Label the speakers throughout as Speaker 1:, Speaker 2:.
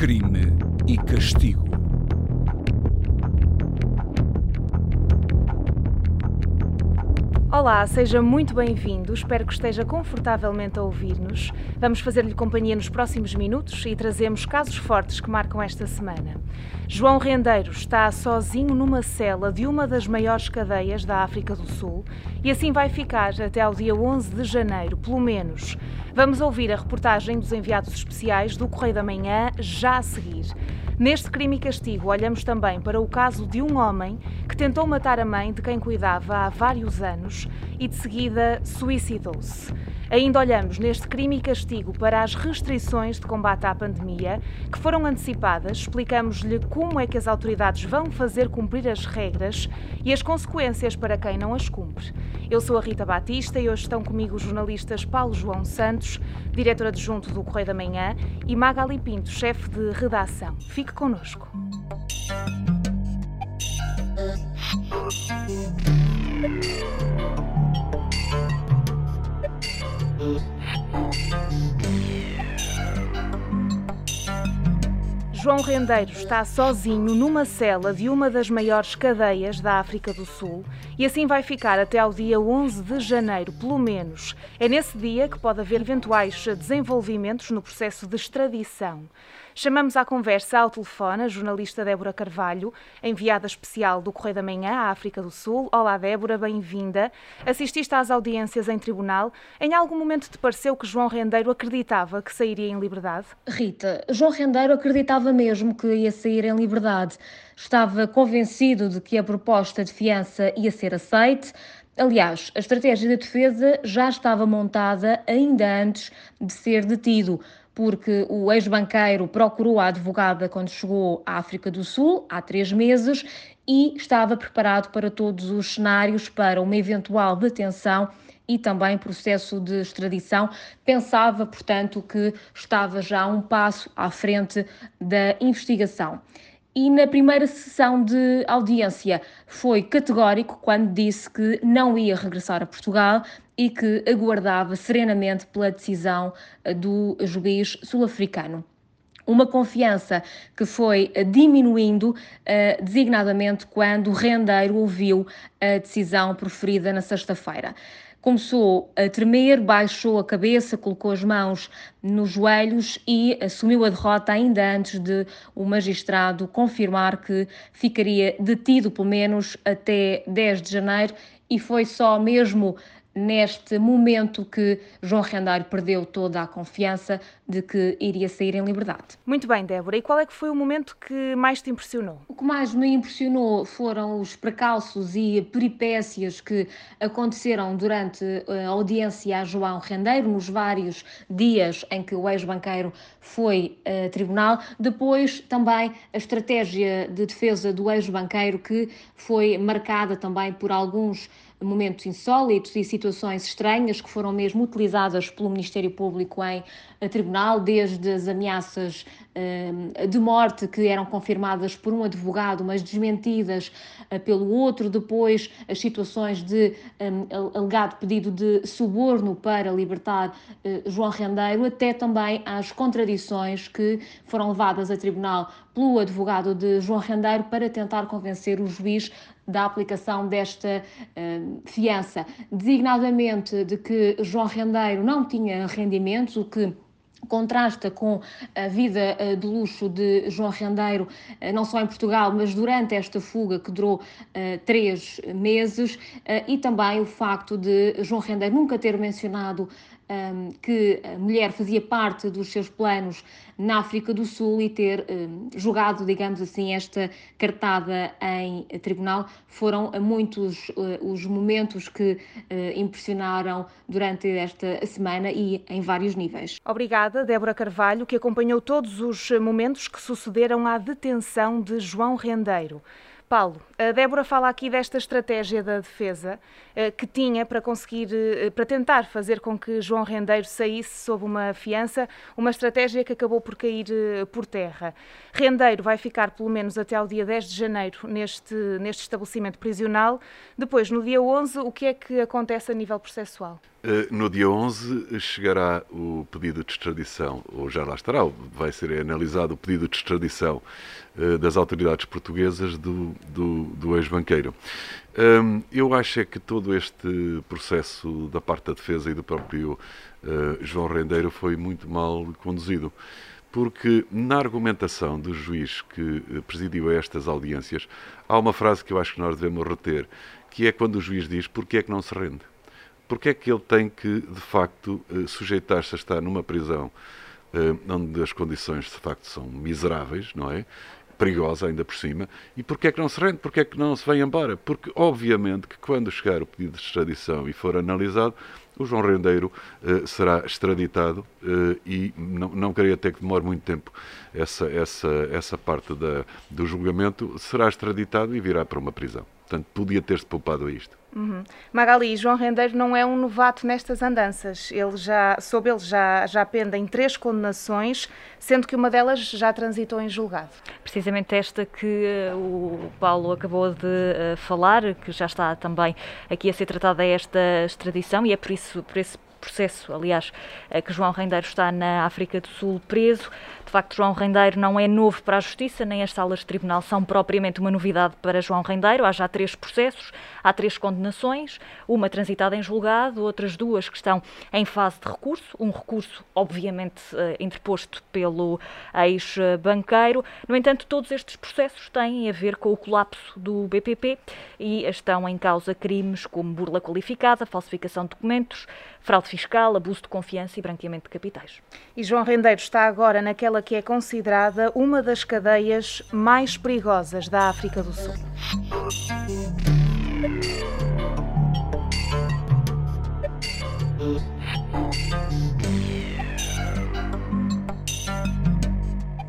Speaker 1: Crime e Castigo.
Speaker 2: Olá, seja muito bem-vindo. Espero que esteja confortavelmente a ouvir-nos. Vamos fazer-lhe companhia nos próximos minutos e trazemos casos fortes que marcam esta semana. João Rendeiro está sozinho numa cela de uma das maiores cadeias da África do Sul e assim vai ficar até ao dia 11 de janeiro, pelo menos. Vamos ouvir a reportagem dos enviados especiais do Correio da Manhã já a seguir. Neste crime e castigo, olhamos também para o caso de um homem que tentou matar a mãe de quem cuidava há vários anos e de seguida suicidou-se. Ainda olhamos neste crime e castigo para as restrições de combate à pandemia que foram antecipadas, explicamos-lhe como é que as autoridades vão fazer cumprir as regras e as consequências para quem não as cumpre. Eu sou a Rita Batista e hoje estão comigo os jornalistas Paulo João Santos, diretor adjunto do Correio da Manhã, e Magali Pinto, chefe de redação. Fique connosco. João Rendeiro está sozinho numa cela de uma das maiores cadeias da África do Sul e assim vai ficar até ao dia 11 de janeiro, pelo menos. É nesse dia que pode haver eventuais desenvolvimentos no processo de extradição. Chamamos à conversa ao telefone a jornalista Débora Carvalho, enviada especial do Correio da Manhã à África do Sul. Olá, Débora, bem-vinda. Assististe às audiências em tribunal. Em algum momento te pareceu que João Rendeiro acreditava que sairia em liberdade?
Speaker 3: Rita, João Rendeiro acreditava mesmo que ia sair em liberdade. Estava convencido de que a proposta de fiança ia ser aceite. Aliás, a estratégia de defesa já estava montada ainda antes de ser detido porque o ex-banqueiro procurou a advogada quando chegou à África do Sul, há três meses, e estava preparado para todos os cenários para uma eventual detenção e também processo de extradição. Pensava, portanto, que estava já um passo à frente da investigação. E na primeira sessão de audiência foi categórico quando disse que não ia regressar a Portugal e que aguardava serenamente pela decisão eh, do juiz sul-africano uma confiança que foi eh, diminuindo, uh, designadamente quando o rendeiro ouviu a decisão proferida na sexta-feira. Começou a tremer, baixou a cabeça, colocou as mãos nos joelhos e assumiu a derrota ainda antes de o magistrado confirmar que ficaria detido pelo menos até 10 de janeiro e foi só mesmo neste momento que João Rendário perdeu toda a confiança de que iria sair em liberdade.
Speaker 2: Muito bem, Débora. E qual é que foi o momento que mais te impressionou?
Speaker 3: O que mais me impressionou foram os precalços e peripécias que aconteceram durante a audiência a João Rendeiro, nos vários dias em que o ex-banqueiro foi a tribunal. Depois, também a estratégia de defesa do ex-banqueiro, que foi marcada também por alguns momentos insólitos e situações estranhas que foram mesmo utilizadas pelo Ministério Público em tribunal, desde as ameaças eh, de morte que eram confirmadas por um advogado, mas desmentidas eh, pelo outro, depois as situações de um, alegado pedido de suborno para libertar João Rendeiro, até também às contradições que foram levadas a tribunal pelo advogado de João Rendeiro para tentar convencer o juiz da aplicação desta fiança, designadamente de que João Rendeiro não tinha rendimentos, o que contrasta com a vida eh, de luxo de João Rendeiro, eh, não só em Portugal, mas durante esta fuga que durou uh, três meses, e também o facto de João Rendeiro nunca ter mencionado um, que a mulher fazia parte dos seus planos na África do Sul e ter um, jogado, digamos assim, esta cartada em tribunal. Foram muitos uh, os momentos que uh, impressionaram durante esta semana e em vários níveis.
Speaker 2: Obrigada, Débora Carvalho, que acompanhou todos os momentos que sucederam à detenção de João Rendeiro. Paulo, a Débora fala aqui desta estratégia da defesa eh, que tinha para conseguir, eh, para tentar fazer com que João Rendeiro saísse sob uma fiança, uma estratégia que acabou por cair eh, por terra. Rendeiro vai ficar pelo menos até ao dia 10 de janeiro neste, neste estabelecimento prisional. Depois, no dia 11, o que é que acontece a nível processual?
Speaker 4: Eh, no dia 11 chegará o pedido de extradição, ou já lá estará, vai ser analisado o pedido de extradição eh, das autoridades portuguesas do, do, do ex-banqueiro. Hum, eu acho é que todo este processo da parte da defesa e do próprio eh, João Rendeiro foi muito mal conduzido porque na argumentação do juiz que presidiu estas audiências há uma frase que eu acho que nós devemos reter, que é quando o juiz diz porque é que não se rende porque é que ele tem que, de facto, eh, sujeitar-se a estar numa prisão eh, onde as condições, de facto, são miseráveis, não é? Perigosa ainda por cima. E porquê é que não se rende? Porquê é que não se vem embora? Porque, obviamente, que quando chegar o pedido de extradição e for analisado, o João Rendeiro uh, será extraditado e não, não queria ter que demore muito tempo essa, essa, essa parte da, do julgamento, será extraditado e virá para uma prisão. Portanto, podia ter-se poupado a isto.
Speaker 2: Uhum. Magali, João Rendeiro não é um novato nestas andanças. Ele já, sob ele já, já pendem três condenações, sendo que uma delas já transitou em julgado.
Speaker 5: Precisamente esta que uh, o Paulo acabou de uh, falar, que já está também aqui a ser tratada esta extradição, e é por isso, por esse processo, aliás, uh, que João Rendeiro está na África do Sul preso. De facto, João Rendeiro não é novo para a Justiça, nem as salas de tribunal são propriamente uma novidade para João Rendeiro. Há já três processos, há três condenações, uma transitada em julgado, outras duas que estão em fase de recurso. Um recurso, obviamente, eh, interposto pelo ex-banqueiro. No entanto, todos estes processos têm a ver com o colapso do BPP e estão em causa crimes como burla qualificada, falsificação de documentos, fraude fiscal, abuso de confiança e branqueamento de capitais.
Speaker 2: E João Rendeiro está agora naquela que é considerada uma das cadeias mais perigosas da África do Sul.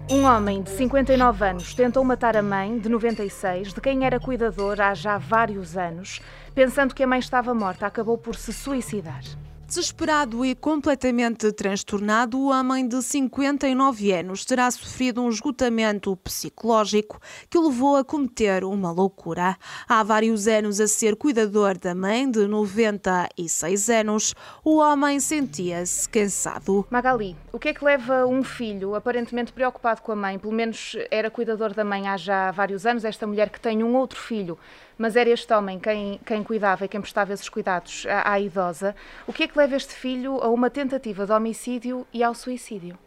Speaker 2: Um homem de 59 anos tentou matar a mãe, de 96, de quem era cuidador há já vários anos. Pensando que a mãe estava morta, acabou por se suicidar.
Speaker 6: Desesperado e completamente transtornado, o homem de 59 anos terá sofrido um esgotamento psicológico que o levou a cometer uma loucura. Há vários anos a ser cuidador da mãe, de 96 anos, o homem sentia-se cansado.
Speaker 2: Magali, o que é que leva um filho aparentemente preocupado com a mãe, pelo menos era cuidador da mãe há já vários anos, esta mulher que tem um outro filho, mas era este homem quem, quem cuidava e quem prestava esses cuidados à, à idosa. O que é que leva este filho a uma tentativa de homicídio e ao suicídio?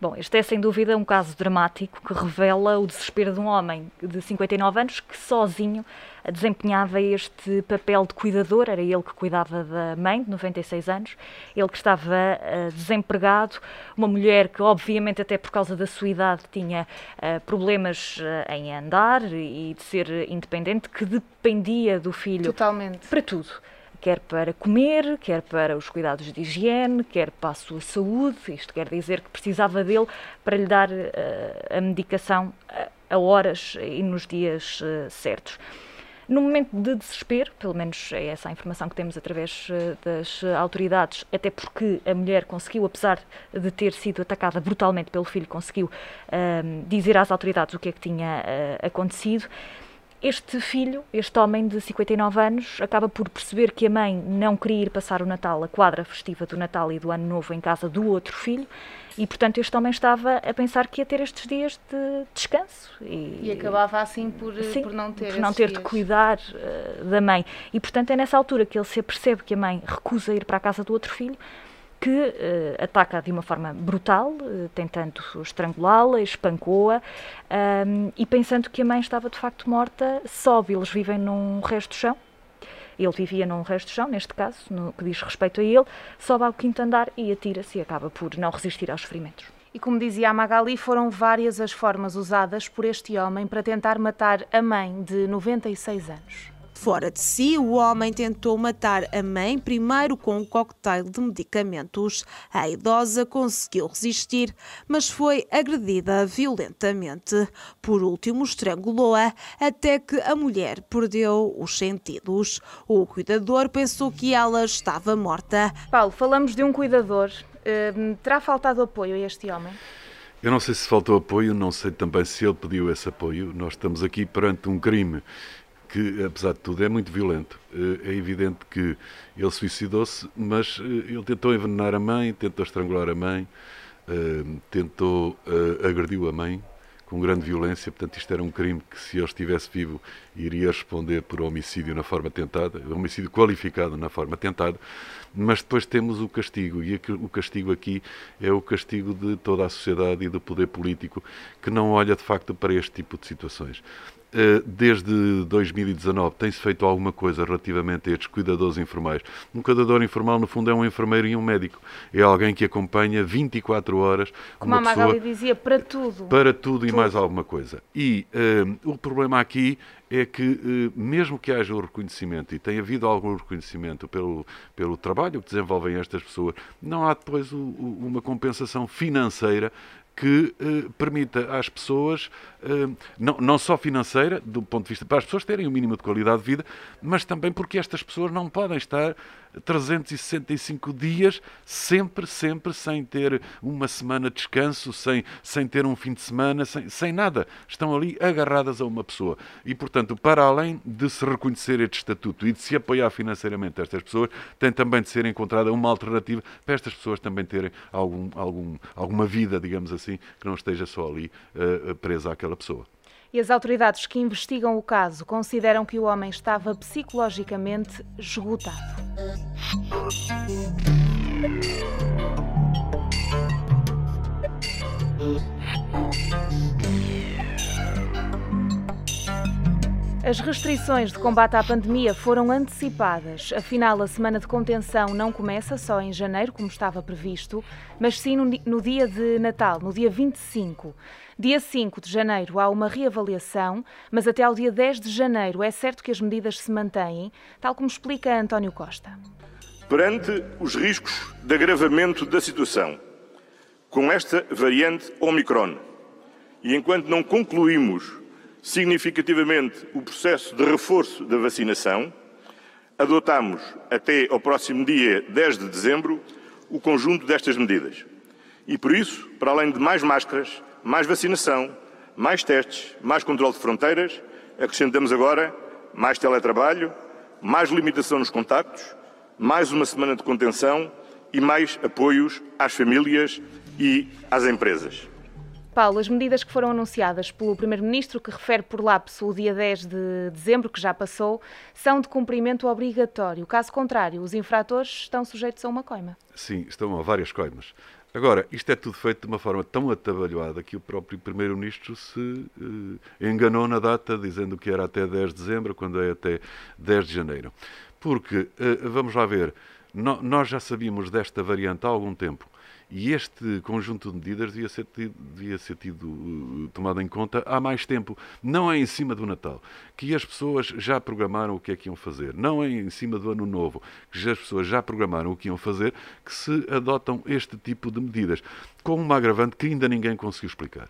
Speaker 5: Bom, este é sem dúvida um caso dramático que revela o desespero de um homem de 59 anos que sozinho desempenhava este papel de cuidador, era ele que cuidava da mãe, de 96 anos, ele que estava uh, desempregado, uma mulher que, obviamente, até por causa da sua idade, tinha uh, problemas uh, em andar e de ser independente, que dependia do filho
Speaker 2: Totalmente.
Speaker 5: para tudo quer para comer, quer para os cuidados de higiene, quer para a sua saúde. Isto quer dizer que precisava dele para lhe dar uh, a medicação a, a, horas e nos dias uh, certos. No momento de desespero, pelo menos é essa a informação que temos através uh, das autoridades, até porque a mulher conseguiu, apesar de ter sido atacada brutalmente pelo filho, conseguiu dizer às autoridades o que é que tinha acontecido este filho, este homem de 59 anos, acaba por perceber que a mãe não queria ir passar o Natal, a quadra festiva do Natal e do Ano Novo, em casa do outro filho, e portanto este homem estava a pensar que ia ter estes dias de descanso.
Speaker 2: E, e acabava assim por, sim, por não ter
Speaker 5: por não ter
Speaker 2: dias.
Speaker 5: de cuidar uh, da mãe. E portanto é nessa altura que ele se apercebe que a mãe recusa ir para a casa do outro filho que uh, ataca de uma forma brutal, uh, tentando estrangulá-la, espancou-a, um, e pensando que a mãe estava de facto morta, sobe. Eles vivem num resto de chão. Ele vivia num resto de chão, neste caso, no que diz respeito a ele, sobe ao quinto andar e atira-se e acaba por não resistir aos ferimentos.
Speaker 2: E como dizia a Magali, foram várias as formas usadas por este homem para tentar matar a mãe de 96 anos.
Speaker 6: Fora de si, o homem tentou matar a mãe primeiro com um cocktail de medicamentos. A idosa conseguiu resistir, mas foi agredida violentamente. Por último, estrangulou-a até que a mulher perdeu os sentidos. O cuidador pensou que ela estava morta.
Speaker 2: Paulo, falamos de um cuidador. Uh, terá faltado apoio a este homem?
Speaker 4: Eu não sei se faltou apoio, não sei também se ele pediu esse apoio. Nós estamos aqui perante um crime que, apesar de tudo, é muito violento. É evidente que ele suicidou-se, mas ele tentou envenenar a mãe, tentou estrangular a mãe, tentou agrediu a mãe com grande violência. Portanto, isto era um crime que, se ele estivesse vivo, iria responder por homicídio na forma tentada, homicídio qualificado na forma tentada. Mas depois temos o castigo, e o castigo aqui é o castigo de toda a sociedade e do poder político que não olha de facto para este tipo de situações. Eh, desde 2019 tem-se feito alguma coisa relativamente a estes cuidadores informais. Um cuidador informal, no fundo, é um enfermeiro e um médico. É alguém que acompanha 24 horas
Speaker 2: Como
Speaker 4: uma
Speaker 2: a Magali dizia, para tudo.
Speaker 4: Para tudo, tudo. e mais alguma coisa. E uh, o problema aqui é que, uh, mesmo que haja o reconhecimento, e tenha havido algum reconhecimento pelo, pelo trabalho que desenvolvem estas pessoas, não há depois o, o, uma compensação financeira que eh, permita às pessoas, eh, não, não só financeira, do ponto de vista para as pessoas terem o um mínimo de qualidade de vida, mas também porque estas pessoas não podem estar 365 dias, sempre, sempre, sem ter uma semana de descanso, sem, sem ter um fim de semana, sem, sem nada. Estão ali agarradas a uma pessoa. E, portanto, para além de se reconhecer este estatuto e de se apoiar financeiramente estas pessoas, tem também de ser encontrada uma alternativa para estas pessoas também terem algum, algum, alguma vida, digamos assim, que não esteja só ali uh, presa àquela pessoa
Speaker 2: e as autoridades que investigam o caso consideram que o homem estava psicologicamente esgotado. As restrições de combate à pandemia foram antecipadas. Afinal, a semana de contenção não começa só em janeiro, como estava previsto, mas sim no, dia de Natal, no dia 25. Dia 5 de janeiro há uma reavaliação, mas até ao dia 10 de janeiro é certo que as medidas se mantêm, tal como explica António Costa.
Speaker 7: Perante os riscos de agravamento da situação, com esta variante Omicron, e enquanto não concluímos significativamente o processo de reforço da vacinação, adotamos até ao próximo dia 10 de dezembro o conjunto destas medidas. E por isso, para além de mais máscaras, mais vacinação, mais testes, mais controle de fronteiras, acrescentamos agora mais teletrabalho, mais limitação nos contactos, mais uma semana de contenção e mais apoios às famílias e às empresas.
Speaker 2: Paulo, as medidas que foram anunciadas pelo Primeiro-Ministro, que refere por lapso o dia 10 de dezembro, que já passou, são de cumprimento obrigatório. Caso contrário, os infratores estão sujeitos a uma coima.
Speaker 4: Sim, estão a várias coimas. Agora, isto é tudo feito de uma forma tão atabalhoada que o próprio Primeiro-Ministro se eh, enganou na data, dizendo que era até 10 de dezembro, quando é até 10 de janeiro. Porque, eh, vamos lá ver, no, nós já sabíamos desta variante há algum tempo. E este conjunto de medidas devia ser, tido, devia ser tido uh, tomado em conta há mais tempo. Não é em cima do Natal, que as pessoas já programaram o que é que iam fazer. Não é em cima do Ano Novo, que as pessoas já programaram o que iam fazer, que se adotam este tipo de medidas, com uma agravante que ainda ninguém conseguiu explicar.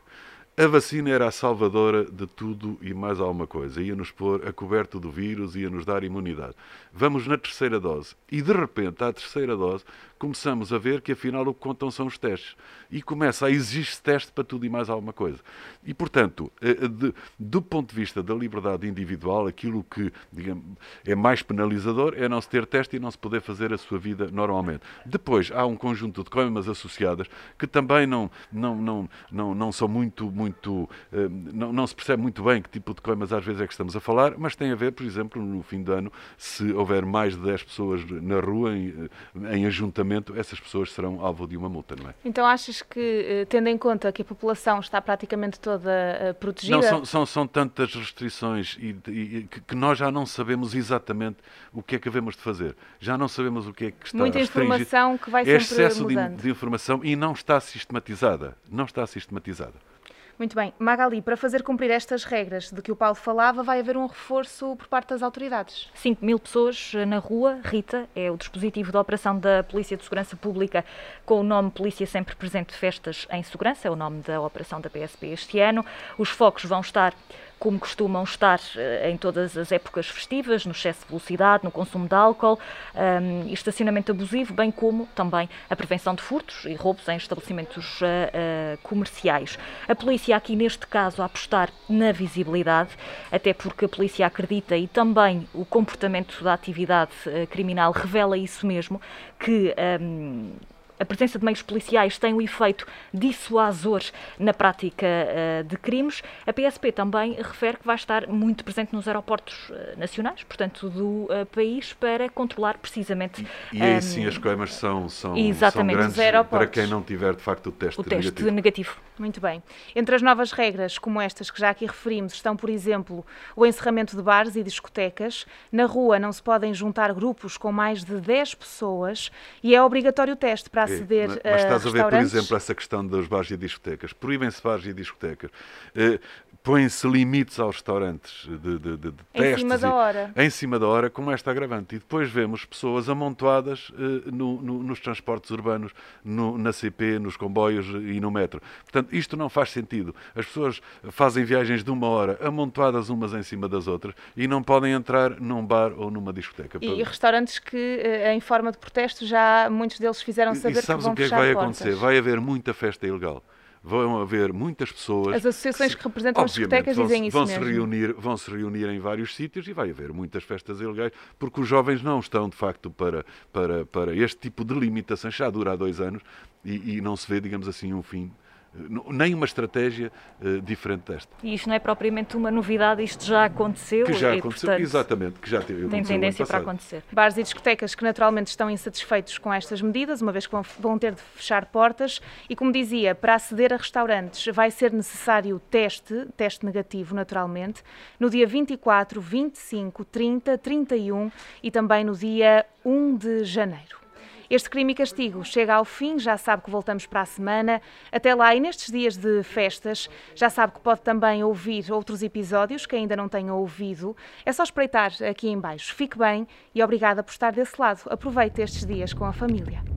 Speaker 4: A vacina era a salvadora de tudo e mais alguma coisa. Ia-nos pôr a coberto do vírus, ia-nos dar imunidade. Vamos na terceira dose. E de repente, à terceira dose, começamos a ver que afinal o que contam são os testes. E começa a exigir-se teste para tudo e mais alguma coisa. E, portanto, eh, de, do ponto de vista da liberdade individual, aquilo que digamos, é mais penalizador é não se ter teste e não se poder fazer a sua vida normalmente. Depois, há um conjunto de coimas associadas que também não, não, não, não, não são muito, muito eh, não, não se percebe muito bem que tipo de coimas às vezes é que estamos a falar, mas tem a ver, por exemplo, no fim do ano, se houver mais de 10 pessoas na rua em, em ajuntamento essas pessoas serão alvo de uma multa, não é?
Speaker 2: Então achas que, eh, tendo em conta que a população está praticamente toda eh, protegida...
Speaker 4: Não, são, são, são tantas restrições e, e, que nós já não sabemos exatamente o que é que havemos de fazer. Já não sabemos o que é que está
Speaker 2: Muita informação que vai
Speaker 4: é
Speaker 2: sempre
Speaker 4: excesso
Speaker 2: mudando.
Speaker 4: De, de informação e não está sistematizada. Não está sistematizada.
Speaker 2: Muito bem. Magali, para fazer cumprir estas regras de que o Paulo falava, vai haver um reforço por parte das autoridades.
Speaker 5: 5 mil pessoas na rua. Rita é o dispositivo da operação da Polícia de Segurança Pública com o nome Polícia Sempre Presente Festas em Segurança, é o nome da operação da PSP este ano. Os focos vão estar como costumam estar uh, em todas as épocas festivas, no excesso de velocidade, no consumo de álcool um, e estacionamento abusivo, bem como também a prevenção de furtos e roubos em estabelecimentos uh, uh, comerciais. A polícia aqui neste caso a apostar na visibilidade, até porque a polícia acredita e também o comportamento da atividade criminal revela isso mesmo, que um, a presença de meios policiais tem um efeito dissuasor na prática uh, de crimes. A PSP também refere que vai estar muito presente nos aeroportos uh, nacionais, portanto, do uh, país, para controlar precisamente.
Speaker 4: E, e aí um, sim as coimas são, são, são grandes para quem não tiver de facto o teste,
Speaker 5: o teste
Speaker 4: negativo.
Speaker 5: negativo.
Speaker 2: Muito bem. Entre as novas regras, como estas que já aqui referimos, estão, por exemplo, o encerramento de bares e discotecas. Na rua não se podem juntar grupos com mais de 10 pessoas e é obrigatório o teste para aceder
Speaker 4: mas, mas estás
Speaker 2: a,
Speaker 4: a ver, por exemplo, essa questão dos bares e discotecas. Proíbem-se bares e discotecas. Eh, põem-se limites aos restaurantes de, de, de, de
Speaker 2: em
Speaker 4: testes.
Speaker 2: Cima da hora.
Speaker 4: Em cima da hora, com esta agravante. E depois vemos pessoas amontoadas eh, no, no, nos transportes urbanos, no, na CP, nos comboios e no metro. Portanto, isto não faz sentido. As pessoas fazem viagens de uma hora amontoadas umas em cima das outras e não podem entrar num bar ou numa discoteca.
Speaker 2: E, restaurantes que, eh, em forma de protesto, já muitos deles fizeram saber
Speaker 4: e sabes
Speaker 2: que vão
Speaker 4: o que é que vai acontecer? Vai haver muita festa ilegal vão haver muitas pessoas.
Speaker 2: As associações que, que representam as discotecas dizem isso
Speaker 4: vão
Speaker 2: mesmo.
Speaker 4: Se reunir, vão se reunir em vários sítios e vai haver muitas festas ilegais, porque os jovens não estão, de facto, para, para, para este tipo de limitações. Já dura há dois anos e, e não se vê, digamos assim, um fim nem uma estratégia uh, diferente desta.
Speaker 5: E isto não é propriamente uma novidade, isto já aconteceu.
Speaker 4: Que já
Speaker 5: e,
Speaker 4: aconteceu,
Speaker 5: portanto,
Speaker 4: exatamente, que já teve,
Speaker 5: tem tendência para acontecer.
Speaker 2: Bares e discotecas que naturalmente estão insatisfeitos com estas medidas, uma vez que vão, vão ter de fechar portas, e como dizia, para aceder a restaurantes vai ser necessário teste, teste negativo naturalmente, no dia 24, 25, 30, 31 e também no dia 1 de janeiro. Este crime e castigo chega ao fim, já sabe que voltamos para a semana. Até lá, e nestes dias de festas, já sabe que pode também ouvir outros episódios que ainda não tenha ouvido. É só espreitar aqui em baixo. Fique bem e obrigada por estar desse lado. Aproveite estes dias com a família.